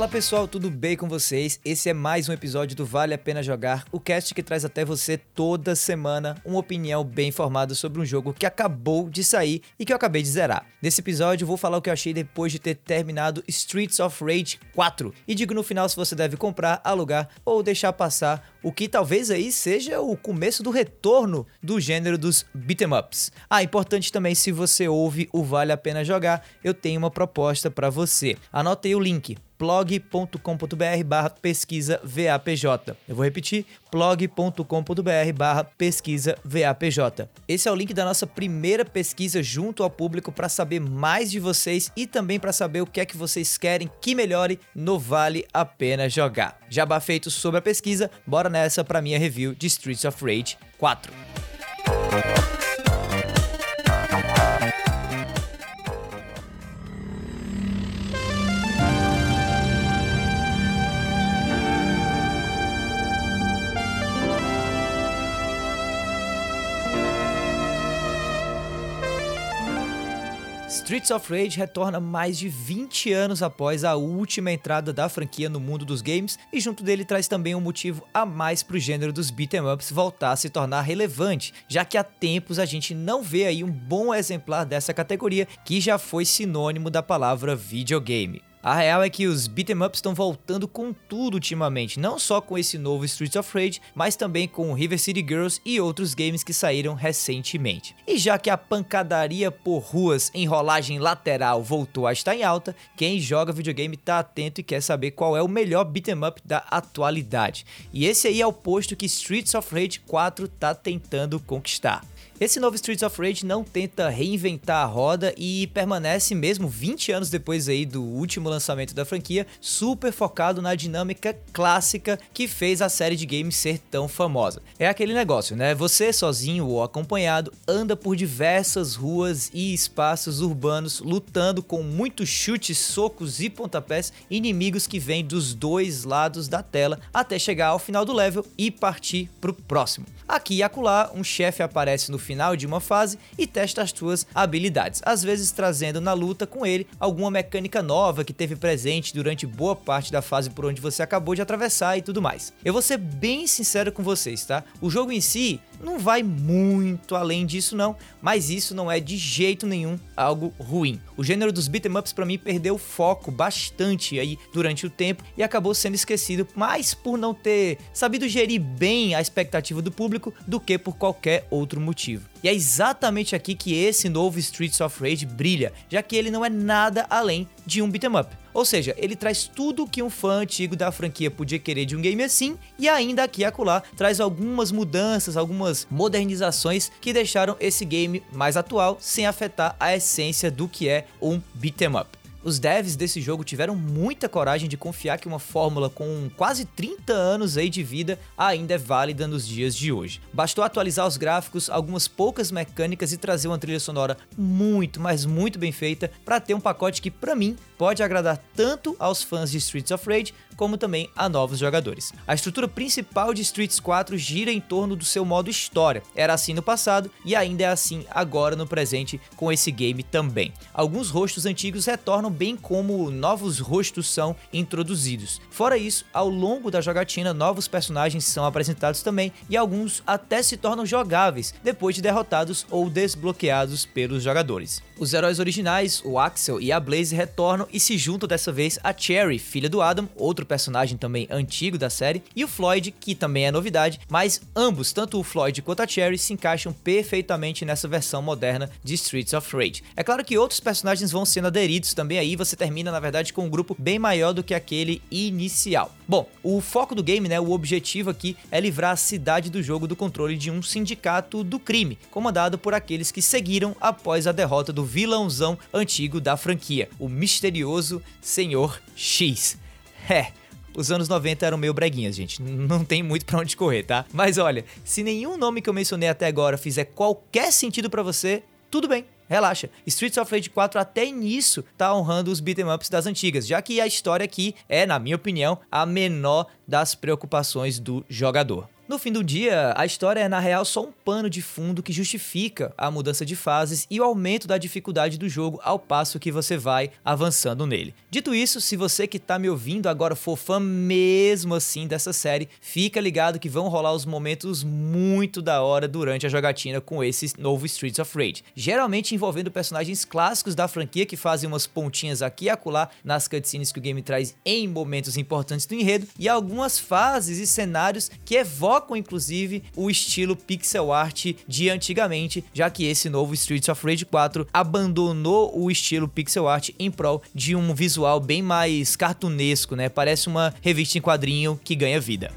Fala pessoal, tudo bem com vocês? Esse é mais um episódio do Vale a Pena Jogar, o cast que traz até você toda semana uma opinião bem informada sobre um jogo que acabou de sair e que eu acabei de zerar. Nesse episódio vou falar o que eu achei depois de ter terminado Streets of Rage 4 e digo no final se você deve comprar, alugar ou deixar passar o que talvez aí seja o começo do retorno do gênero dos beat'em ups. Ah, importante também se você ouve o Vale a Pena Jogar, eu tenho uma proposta para você. Anote aí o link blog.com.br barra pesquisa VAPJ. Eu vou repetir, blog.com.br barra pesquisa VAPJ. Esse é o link da nossa primeira pesquisa junto ao público para saber mais de vocês e também para saber o que é que vocês querem que melhore no Vale a Pena Jogar. Jabá feito sobre a pesquisa, bora nessa para minha review de Streets of Rage 4. Streets of Rage retorna mais de 20 anos após a última entrada da franquia no mundo dos games e junto dele traz também um motivo a mais para o gênero dos beat'em ups voltar a se tornar relevante, já que há tempos a gente não vê aí um bom exemplar dessa categoria que já foi sinônimo da palavra videogame. A real é que os beat'em ups estão voltando com tudo ultimamente, não só com esse novo Streets of Rage, mas também com River City Girls e outros games que saíram recentemente. E já que a pancadaria por ruas em rolagem lateral voltou a estar em alta, quem joga videogame tá atento e quer saber qual é o melhor beat'em up da atualidade. E esse aí é o posto que Streets of Rage 4 tá tentando conquistar. Esse novo Streets of Rage não tenta reinventar a roda e permanece mesmo 20 anos depois aí do último lançamento da franquia, super focado na dinâmica clássica que fez a série de games ser tão famosa. É aquele negócio, né? Você sozinho ou acompanhado anda por diversas ruas e espaços urbanos lutando com muitos chutes, socos e pontapés inimigos que vêm dos dois lados da tela até chegar ao final do level e partir pro próximo. Aqui e acolá, um chefe aparece no final de uma fase e testa as suas habilidades, às vezes trazendo na luta com ele alguma mecânica nova que teve presente durante boa parte da fase por onde você acabou de atravessar e tudo mais. Eu vou ser bem sincero com vocês, tá? O jogo em si não vai muito além disso não, mas isso não é de jeito nenhum algo ruim. O gênero dos beat'em ups para mim perdeu foco bastante aí durante o tempo e acabou sendo esquecido mais por não ter sabido gerir bem a expectativa do público do que por qualquer outro motivo. E é exatamente aqui que esse novo Streets of Rage brilha, já que ele não é nada além de um beat'em up. Ou seja, ele traz tudo que um fã antigo da franquia podia querer de um game assim, e ainda aqui e acolá traz algumas mudanças, algumas modernizações que deixaram esse game mais atual sem afetar a essência do que é um beat'em up. Os devs desse jogo tiveram muita coragem de confiar que uma fórmula com quase 30 anos aí de vida ainda é válida nos dias de hoje. Bastou atualizar os gráficos, algumas poucas mecânicas e trazer uma trilha sonora muito, mas muito bem feita para ter um pacote que para mim pode agradar tanto aos fãs de Streets of Rage como também a novos jogadores. A estrutura principal de Streets 4 gira em torno do seu modo história. Era assim no passado e ainda é assim agora no presente com esse game também. Alguns rostos antigos retornam bem como novos rostos são introduzidos. Fora isso, ao longo da jogatina, novos personagens são apresentados também e alguns até se tornam jogáveis depois de derrotados ou desbloqueados pelos jogadores. Os heróis originais, o Axel e a Blaze, retornam e se juntam dessa vez a Cherry, filha do Adam, outro personagem também antigo da série, e o Floyd, que também é novidade, mas ambos, tanto o Floyd quanto a Cherry, se encaixam perfeitamente nessa versão moderna de Streets of Rage. É claro que outros personagens vão sendo aderidos também aí, você termina na verdade com um grupo bem maior do que aquele inicial. Bom, o foco do game, né, o objetivo aqui é livrar a cidade do jogo do controle de um sindicato do crime, comandado por aqueles que seguiram após a derrota do vilãozão antigo da franquia, o misterioso Senhor X. É, os anos 90 eram meio breguinhas, gente. Não tem muito para onde correr, tá? Mas olha, se nenhum nome que eu mencionei até agora fizer qualquer sentido para você, tudo bem. Relaxa, Streets of Rage 4 até nisso tá honrando os beat'em ups das antigas, já que a história aqui é, na minha opinião, a menor das preocupações do jogador. No fim do dia, a história é na real só um pano de fundo que justifica a mudança de fases e o aumento da dificuldade do jogo ao passo que você vai avançando nele. Dito isso, se você que tá me ouvindo agora for fã mesmo assim dessa série, fica ligado que vão rolar os momentos muito da hora durante a jogatina com esse novo Streets of Rage. Geralmente envolvendo personagens clássicos da franquia que fazem umas pontinhas aqui e acolá nas cutscenes que o game traz em momentos importantes do enredo e algumas fases e cenários que evocam inclusive o estilo pixel art de antigamente, já que esse novo Streets of Rage 4 abandonou o estilo pixel art em prol de um visual bem mais cartunesco, né? Parece uma revista em quadrinho que ganha vida.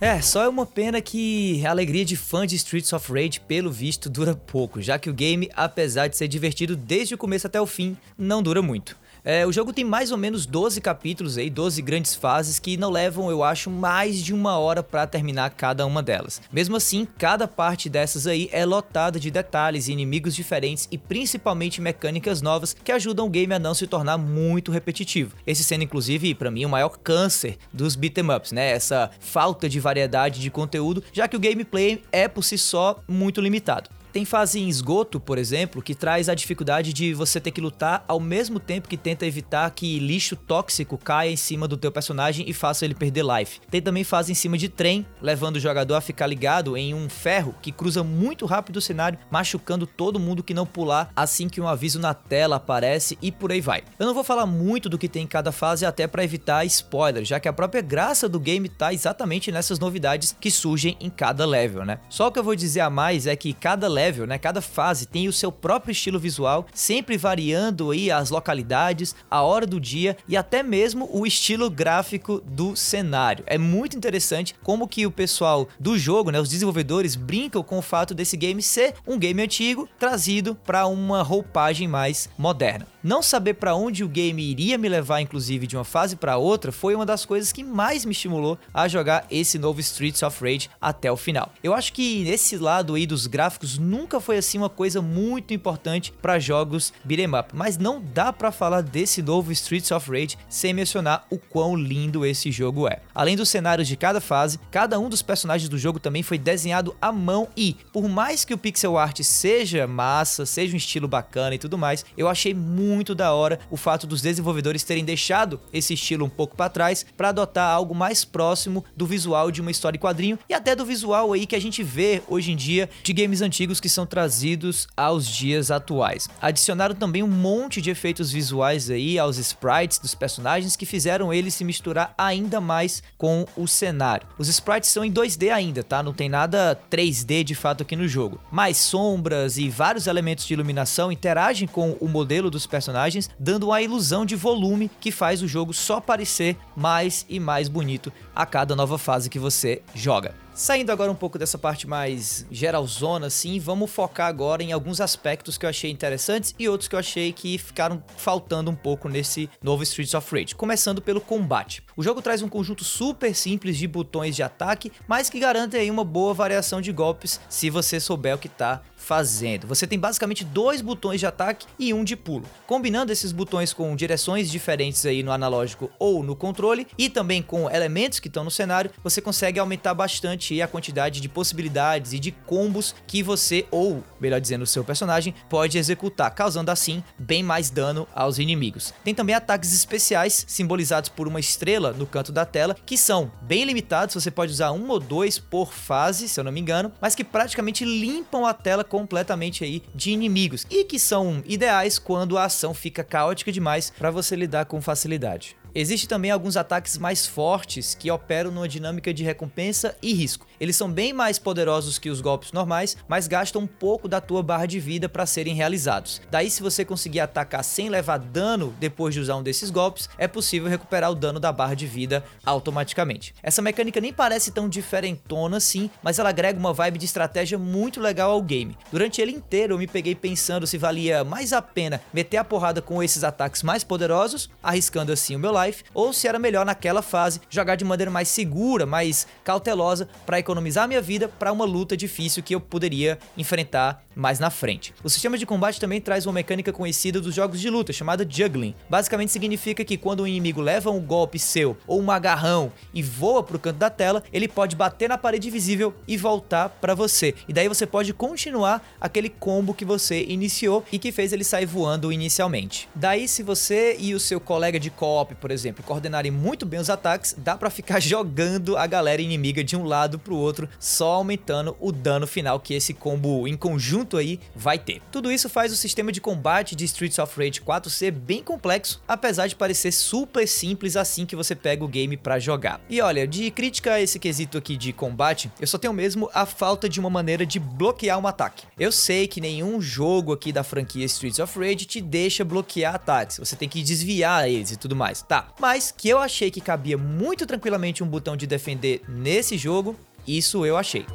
É, só é uma pena que a alegria de fã de Streets of Rage, pelo visto, dura pouco, já que o game, apesar de ser divertido desde o começo até o fim, não dura muito. É, o jogo tem mais ou menos 12 capítulos aí, 12 grandes fases que não levam, eu acho, mais de uma hora para terminar cada uma delas. Mesmo assim, cada parte dessas aí é lotada de detalhes inimigos diferentes e principalmente mecânicas novas que ajudam o game a não se tornar muito repetitivo. Esse sendo inclusive para mim o maior câncer dos beat'em ups, né? Essa falta de variedade de conteúdo, já que o gameplay é por si só muito limitado. Tem fase em esgoto, por exemplo, que traz a dificuldade de você ter que lutar ao mesmo tempo que tenta evitar que lixo tóxico caia em cima do teu personagem e faça ele perder life. Tem também fase em cima de trem, levando o jogador a ficar ligado em um ferro que cruza muito rápido o cenário, machucando todo mundo que não pular assim que um aviso na tela aparece e por aí vai. Eu não vou falar muito do que tem em cada fase até para evitar spoiler, já que a própria graça do game tá exatamente nessas novidades que surgem em cada level, né? Só o que eu vou dizer a mais é que cada level level, né? Cada fase tem o seu próprio estilo visual, sempre variando aí as localidades, a hora do dia e até mesmo o estilo gráfico do cenário. É muito interessante como que o pessoal do jogo, né, os desenvolvedores brincam com o fato desse game ser um game antigo trazido para uma roupagem mais moderna. Não saber para onde o game iria me levar, inclusive de uma fase para outra, foi uma das coisas que mais me estimulou a jogar esse novo Streets of Rage até o final. Eu acho que nesse lado aí dos gráficos nunca foi assim uma coisa muito importante para jogos beat'em up, mas não dá para falar desse novo Streets of Rage sem mencionar o quão lindo esse jogo é. Além dos cenários de cada fase, cada um dos personagens do jogo também foi desenhado à mão e, por mais que o pixel art seja massa, seja um estilo bacana e tudo mais, eu achei muito da hora o fato dos desenvolvedores terem deixado esse estilo um pouco para trás para adotar algo mais próximo do visual de uma história em quadrinho e até do visual aí que a gente vê hoje em dia de games antigos que são trazidos aos dias atuais. Adicionaram também um monte de efeitos visuais aí aos sprites dos personagens que fizeram eles se misturar ainda mais com o cenário. Os sprites são em 2D ainda, tá? Não tem nada 3D de fato aqui no jogo. Mas sombras e vários elementos de iluminação interagem com o modelo dos personagens personagens, dando uma ilusão de volume que faz o jogo só parecer mais e mais bonito a cada nova fase que você joga. Saindo agora um pouco dessa parte mais geralzona, assim, vamos focar agora em alguns aspectos que eu achei interessantes e outros que eu achei que ficaram faltando um pouco nesse novo Streets of Rage. Começando pelo combate. O jogo traz um conjunto super simples de botões de ataque, mas que garante aí uma boa variação de golpes se você souber o que está fazendo. Você tem basicamente dois botões de ataque e um de pulo. Combinando esses botões com direções diferentes aí no analógico ou no controle e também com elementos que estão no cenário, você consegue aumentar bastante a quantidade de possibilidades e de combos que você, ou melhor dizendo, o seu personagem, pode executar, causando assim bem mais dano aos inimigos. Tem também ataques especiais, simbolizados por uma estrela no canto da tela, que são bem limitados, você pode usar um ou dois por fase, se eu não me engano, mas que praticamente limpam a tela completamente aí de inimigos e que são ideais quando a ação fica caótica demais para você lidar com facilidade. Existem também alguns ataques mais fortes que operam numa dinâmica de recompensa e risco. Eles são bem mais poderosos que os golpes normais, mas gastam um pouco da tua barra de vida para serem realizados. Daí, se você conseguir atacar sem levar dano depois de usar um desses golpes, é possível recuperar o dano da barra de vida automaticamente. Essa mecânica nem parece tão diferentona assim, mas ela agrega uma vibe de estratégia muito legal ao game. Durante ele inteiro eu me peguei pensando se valia mais a pena meter a porrada com esses ataques mais poderosos, arriscando assim o meu life life ou se era melhor naquela fase jogar de maneira mais segura, mais cautelosa para economizar minha vida para uma luta difícil que eu poderia enfrentar mais na frente. O sistema de combate também traz uma mecânica conhecida dos jogos de luta chamada juggling. Basicamente significa que quando um inimigo leva um golpe seu ou um agarrão e voa pro canto da tela, ele pode bater na parede visível e voltar para você. E daí você pode continuar aquele combo que você iniciou e que fez ele sair voando inicialmente. Daí se você e o seu colega de co-op, por exemplo, coordenarem muito bem os ataques, dá para ficar jogando a galera inimiga de um lado pro outro, só aumentando o dano final que esse combo em conjunto aí vai ter. Tudo isso faz o sistema de combate de Streets of Rage 4 ser bem complexo, apesar de parecer super simples assim que você pega o game para jogar. E olha, de crítica a esse quesito aqui de combate, eu só tenho mesmo a falta de uma maneira de bloquear um ataque. Eu sei que nenhum jogo aqui da franquia Streets of Rage te deixa bloquear ataques, você tem que desviar eles e tudo mais, Mas que eu achei que cabia muito tranquilamente um botão de defender nesse jogo, isso eu achei.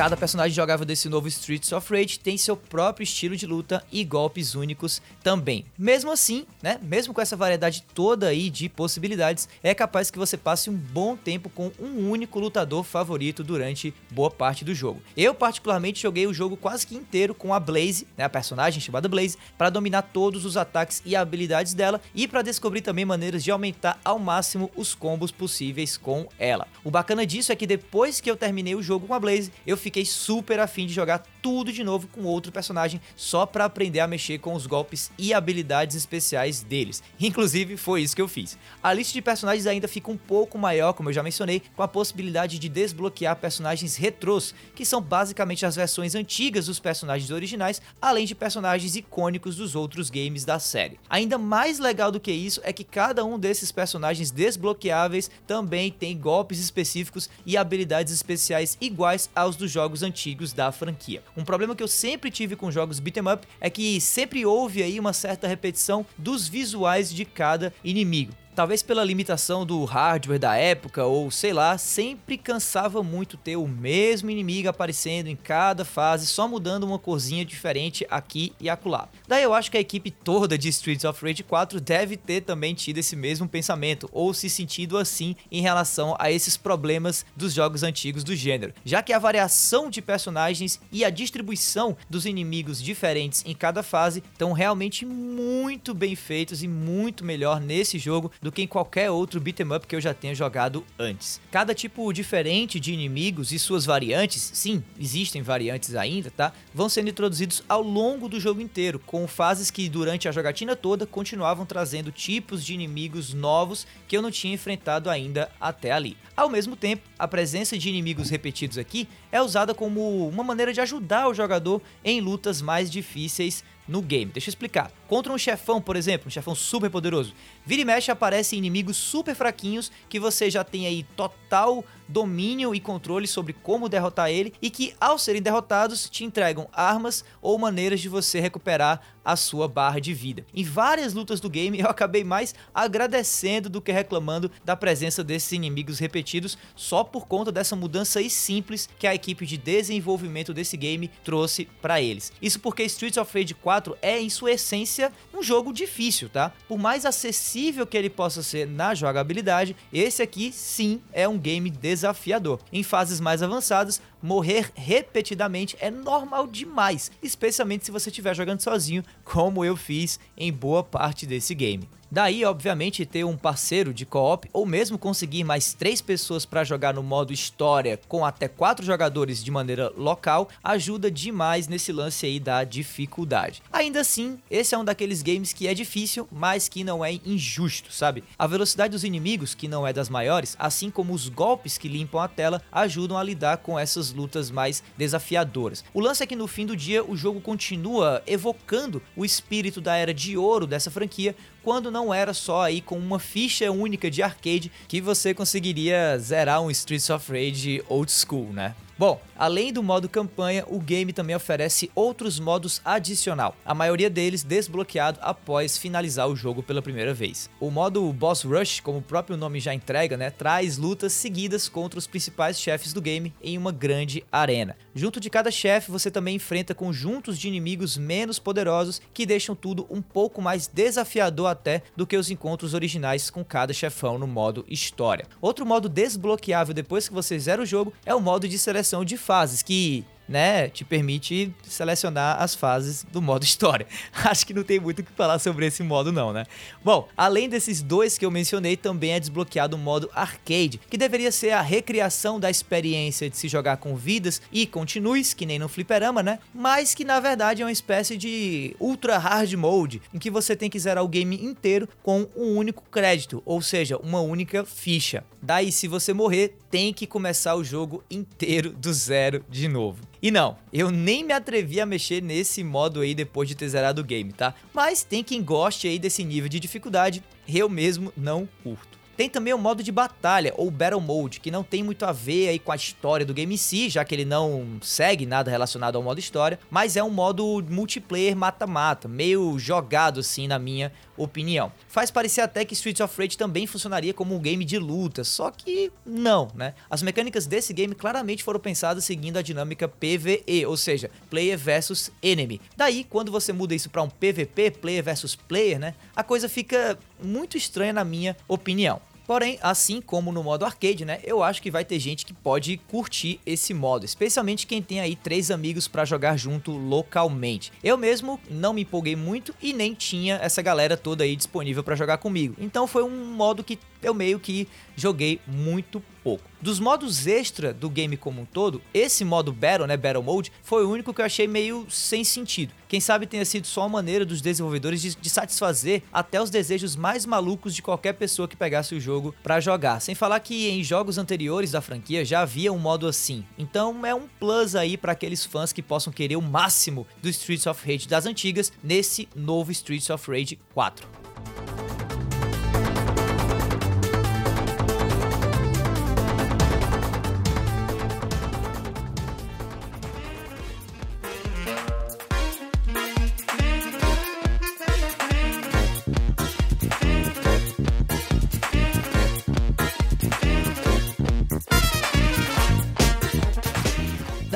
Cada personagem jogável desse novo Streets of Rage tem seu próprio estilo de luta e golpes únicos também. Mesmo assim, né, mesmo com essa variedade toda aí de possibilidades, é capaz que você passe um bom tempo com um único lutador favorito durante boa parte do jogo. Eu particularmente joguei o jogo quase que inteiro com a Blaze, né, a personagem chamada Blaze, para dominar todos os ataques e habilidades dela e para descobrir também maneiras de aumentar ao máximo os combos possíveis com ela. O bacana disso é que depois que eu terminei o jogo com a Blaze, eu fiquei fiquei super afim de jogar tudo de novo com outro personagem só para aprender a mexer com os golpes e habilidades especiais deles. Inclusive foi isso que eu fiz. A lista de personagens ainda fica um pouco maior, como eu já mencionei, com a possibilidade de desbloquear personagens retrôs, que são basicamente as versões antigas dos personagens originais, além de personagens icônicos dos outros games da série. Ainda mais legal do que isso é que cada um desses personagens desbloqueáveis também tem golpes específicos e habilidades especiais iguais aos dos jogos antigos da franquia. Um problema que eu sempre tive com jogos beat'em up é que sempre houve aí uma certa repetição dos visuais de cada inimigo talvez pela limitação do hardware da época ou sei lá, sempre cansava muito ter o mesmo inimigo aparecendo em cada fase, só mudando uma corzinha diferente aqui e acolá. Daí eu acho que a equipe toda de Streets of Rage 4 deve ter também tido esse mesmo pensamento ou se sentido assim em relação a esses problemas dos jogos antigos do gênero, já que a variação de personagens e a distribuição dos inimigos diferentes em cada fase estão realmente muito bem feitos e muito melhor nesse jogo do que em qualquer outro beat'em up que eu já tenha jogado antes. Cada tipo diferente de inimigos e suas variantes, sim, existem variantes ainda, tá? Vão sendo introduzidos ao longo do jogo inteiro, com fases que durante a jogatina toda continuavam trazendo tipos de inimigos novos que eu não tinha enfrentado ainda até ali. Ao mesmo tempo, a presença de inimigos repetidos aqui é usada como uma maneira de ajudar o jogador em lutas mais difíceis no game. Deixa eu explicar. Contra um chefão, por exemplo, um chefão super poderoso, vira e mexe aparecem inimigos super fraquinhos que você já tem aí total domínio e controle sobre como derrotar ele e que, ao serem derrotados, te entregam armas ou maneiras de você recuperar a sua barra de vida. Em várias lutas do game, eu acabei mais agradecendo do que reclamando da presença desses inimigos repetidos, só por conta dessa mudança simples que a equipe de desenvolvimento desse game trouxe para eles. Isso porque Streets of Rage 4 é, em sua essência, um jogo difícil, tá? Por mais acessível que ele possa ser na jogabilidade, esse aqui sim é um game desafiador. Em fases mais avançadas, morrer repetidamente é normal demais, especialmente se você estiver jogando sozinho, como eu fiz em boa parte desse game. Daí, obviamente, ter um parceiro de co-op ou mesmo conseguir mais três pessoas para jogar no modo história com até quatro jogadores de maneira local ajuda demais nesse lance aí da dificuldade. Ainda assim, esse é um daqueles games que é difícil, mas que não é injusto, sabe? A velocidade dos inimigos, que não é das maiores, assim como os golpes que limpam a tela, ajudam a lidar com essas lutas mais desafiadoras. O lance é que no fim do dia o jogo continua evocando o espírito da era de ouro dessa franquia quando não era só aí com uma ficha única de arcade que você conseguiria zerar um Streets of Rage old school, né? Bom, Além do modo campanha, o game também oferece outros modos adicional, a maioria deles desbloqueado após finalizar o jogo pela primeira vez. O modo Boss Rush, como o próprio nome já entrega, né, traz lutas seguidas contra os principais chefes do game em uma grande arena. Junto de cada chefe, você também enfrenta conjuntos de inimigos menos poderosos que deixam tudo um pouco mais desafiador até do que os encontros originais com cada chefão no modo história. Outro modo desbloqueável depois que você zera o jogo é o modo de seleção de fases, que né, te permite selecionar as fases do modo história. Acho que não tem muito o que falar sobre esse modo não, né? Bom, além desses dois que eu mencionei, também é desbloqueado o modo arcade, que deveria ser a recriação da experiência de se jogar com vidas e continues, que nem no fliperama, né? Mas que na verdade é uma espécie de ultra hard mode, em que você tem que zerar o game inteiro com um único crédito, ou seja, uma única ficha. Daí, se você morrer, tem que começar o jogo inteiro do zero de novo. E não, eu nem me atrevi a mexer nesse modo aí depois de ter zerado o game, tá? Mas tem quem goste aí desse nível de dificuldade, eu mesmo não curto. Tem também o modo de batalha, ou Battle Mode, que não tem muito a ver aí com a história do game em si, já que ele não segue nada relacionado ao modo história, mas é um modo multiplayer mata-mata, meio jogado assim na minha opinião. Faz parecer até que Streets of Rage também funcionaria como um game de luta, só que não, né? As mecânicas desse game claramente foram pensadas seguindo a dinâmica PvE, ou seja, player versus enemy. Daí, quando você muda isso para um PvP, player versus player, né? A coisa fica muito estranha na minha opinião. Porém, assim como no modo arcade, né, eu acho que vai ter gente que pode curtir esse modo, especialmente quem tem aí três amigos para jogar junto localmente. Eu mesmo não me empolguei muito e nem tinha essa galera toda aí disponível para jogar comigo. Então foi um modo que eu meio que joguei muito pouco. Dos modos extra do game como um todo, esse modo Battle, né, Battle Mode, foi o único que eu achei meio sem sentido. Quem sabe tenha sido só uma maneira dos desenvolvedores de, de satisfazer até os desejos mais malucos de qualquer pessoa que pegasse o jogo para jogar. Sem falar que em jogos anteriores da franquia já havia um modo assim. Então é um plus aí para aqueles fãs que possam querer o máximo do Streets of Rage das antigas nesse novo Streets of Rage 4.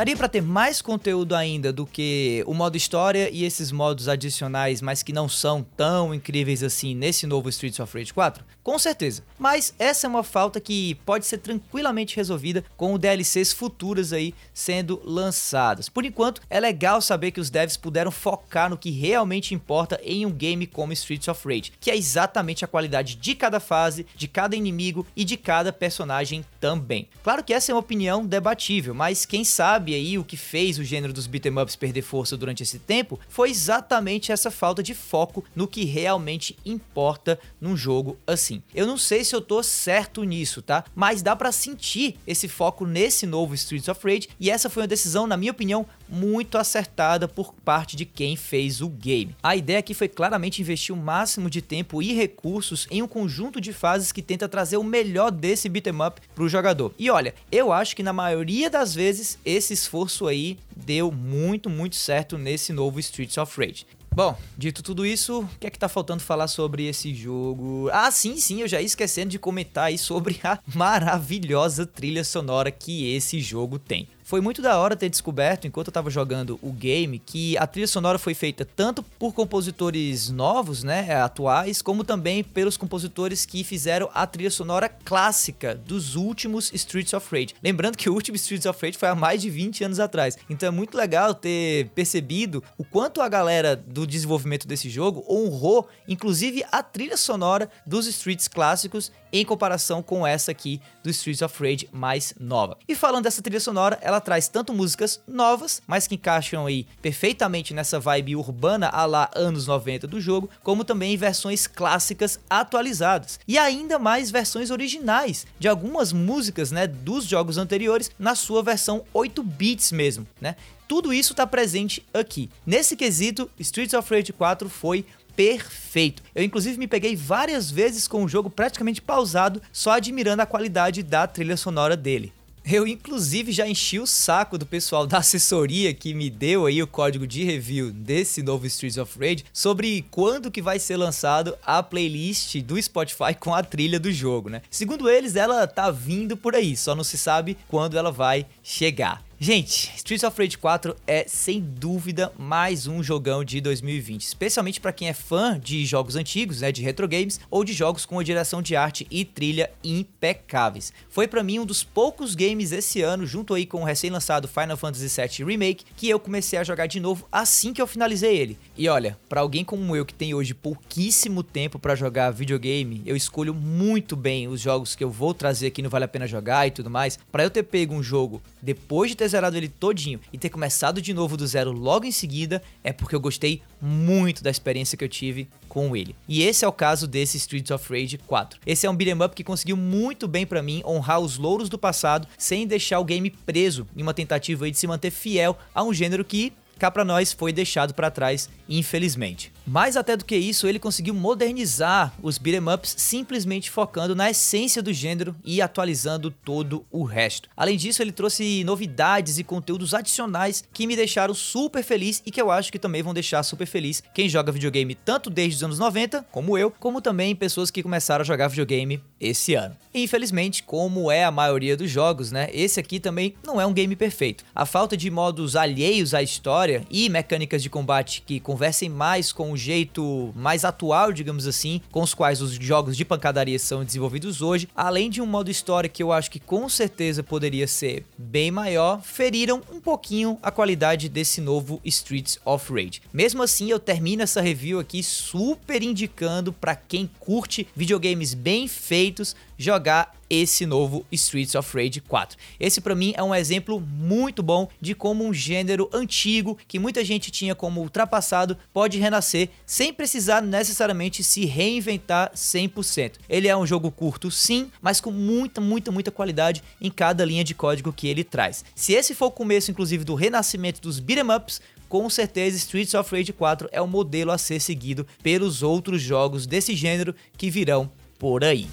Daria para ter mais conteúdo ainda do que o modo história e esses modos adicionais, mas que não são tão incríveis assim nesse novo Streets of Rage 4? Com certeza. Mas essa é uma falta que pode ser tranquilamente resolvida com DLCs futuras aí sendo lançadas. Por enquanto, é legal saber que os devs puderam focar no que realmente importa em um game como Streets of Rage, que é exatamente a qualidade de cada fase, de cada inimigo e de cada personagem também. Claro que essa é uma opinião debatível, mas quem sabe aí o que fez o gênero dos beat'em ups perder força durante esse tempo foi exatamente essa falta de foco no que realmente importa num jogo assim. Eu não sei se eu tô certo nisso, tá? Mas dá para sentir esse foco nesse novo Streets of Rage e essa foi uma decisão, na minha opinião, muito acertada por parte de quem fez o game. A ideia aqui foi claramente investir o máximo de tempo e recursos em um conjunto de fases que tenta trazer o melhor desse beat'em up pro jogador. E olha, eu acho que na maioria das vezes esse esforço aí deu muito, muito certo nesse novo Streets of Rage. Bom, dito tudo isso, o que é que tá faltando falar sobre esse jogo? Ah, sim, sim, eu já ia esquecendo de comentar aí sobre a maravilhosa trilha sonora que esse jogo tem. Foi muito da hora ter descoberto, enquanto eu tava jogando o game, que a trilha sonora foi feita tanto por compositores novos, né, atuais, como também pelos compositores que fizeram a trilha sonora clássica dos últimos Streets of Rage. Lembrando que o último Streets of Rage foi há mais de 20 anos atrás. Então é muito legal ter percebido o quanto a galera do desenvolvimento desse jogo honrou, inclusive, a trilha sonora dos Streets clássicos em comparação com essa aqui do Streets of Rage mais nova. E falando dessa trilha sonora, ela traz tanto músicas novas, mas que encaixam aí perfeitamente nessa vibe urbana a lá anos 90 do jogo, como também versões clássicas atualizadas. E ainda mais versões originais de algumas músicas, né, dos jogos anteriores na sua versão 8 bits mesmo, né? Tudo isso está presente aqui. Nesse quesito, Streets of Rage 4 foi perfeito. Eu inclusive me peguei várias vezes com o jogo praticamente pausado, só admirando a qualidade da trilha sonora dele. Eu, inclusive, já enchi o saco do pessoal da assessoria que me deu aí o código de review desse novo Streets of Rage sobre quando que vai ser lançado a playlist do Spotify com a trilha do jogo, né? Segundo eles, ela tá vindo por aí, só não se sabe quando ela vai chegar. Gente, Streets of Rage 4 é sem dúvida mais um jogão de 2020, especialmente para quem é fã de jogos antigos, né, de retro games ou de jogos com a direção de arte e trilha impecáveis. Foi para mim um dos poucos games esse ano, junto aí com o recém-lançado Final Fantasy VII Remake, que eu comecei a jogar de novo assim que eu finalizei ele. E olha, para alguém como eu que tem hoje pouquíssimo tempo para jogar videogame, eu escolho muito bem os jogos que eu vou trazer aqui no Vale a Pena Jogar e tudo mais. Para eu ter pego um jogo depois de ter zerado ele todinho e ter começado de novo do zero logo em seguida, é porque eu gostei muito da experiência que eu tive com ele. E esse é o caso desse Streets of Rage 4. Esse é um beat'em up que conseguiu muito bem para mim honrar os louros do passado sem deixar o game preso em uma tentativa de se manter fiel a um gênero que cá para nós foi deixado para trás, infelizmente. Mais até do que isso, ele conseguiu modernizar os beat'em ups simplesmente focando na essência do gênero e atualizando todo o resto. Além disso, ele trouxe novidades e conteúdos adicionais que me deixaram super feliz e que eu acho que também vão deixar super feliz quem joga videogame tanto desde os anos 90, como eu, como também pessoas que começaram a jogar videogame esse ano. E, infelizmente, como é a maioria dos jogos, né, esse aqui também não é um game perfeito. A falta de modos alheios à história e mecânicas de combate que conversem mais com um jeito mais atual, digamos assim, com os quais os jogos de pancadaria são desenvolvidos hoje, além de um modo história que eu acho que com certeza poderia ser bem maior, feriram um pouquinho a qualidade desse novo Streets of Rage. Mesmo assim, eu termino essa review aqui super indicando para quem curte videogames bem feitos jogar esse novo Streets of Rage 4. Esse para mim é um exemplo muito bom de como um gênero antigo que muita gente tinha como ultrapassado pode renascer sem precisar necessariamente se reinventar 100%. Ele é um jogo curto sim, mas com muita, muita, muita qualidade em cada linha de código que ele traz. Se esse for o começo inclusive do renascimento dos beat'em ups, com certeza Streets of Rage 4 é o modelo a ser seguido pelos outros jogos desse gênero que virão por aí.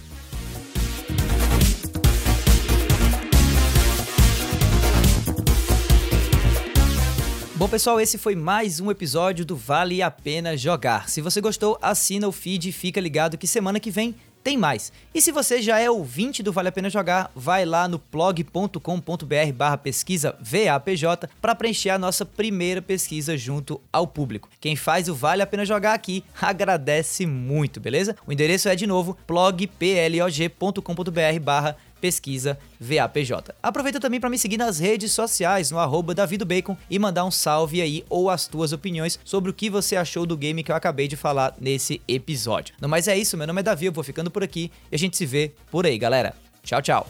Bom, pessoal, esse foi mais um episódio do Vale a Pena Jogar. Se você gostou, assina o feed e fica ligado que semana que vem tem mais. E se você já é ouvinte do Vale a Pena Jogar, vai lá no blog.com.br barra pesquisa VAPJ para preencher a nossa primeira pesquisa junto ao público. Quem faz o Vale a Pena Jogar aqui agradece muito, beleza? O endereço é de novo blogplog.com.br barra pesquisa VAPJ. Aproveita também para me seguir nas redes sociais, no arroba Davidobacon e mandar um salve aí ou as tuas opiniões sobre o que você achou do game que eu acabei de falar nesse episódio. No mais é isso, meu nome é Davi, eu vou ficando por aqui e a gente se vê por aí, galera. Tchau, tchau.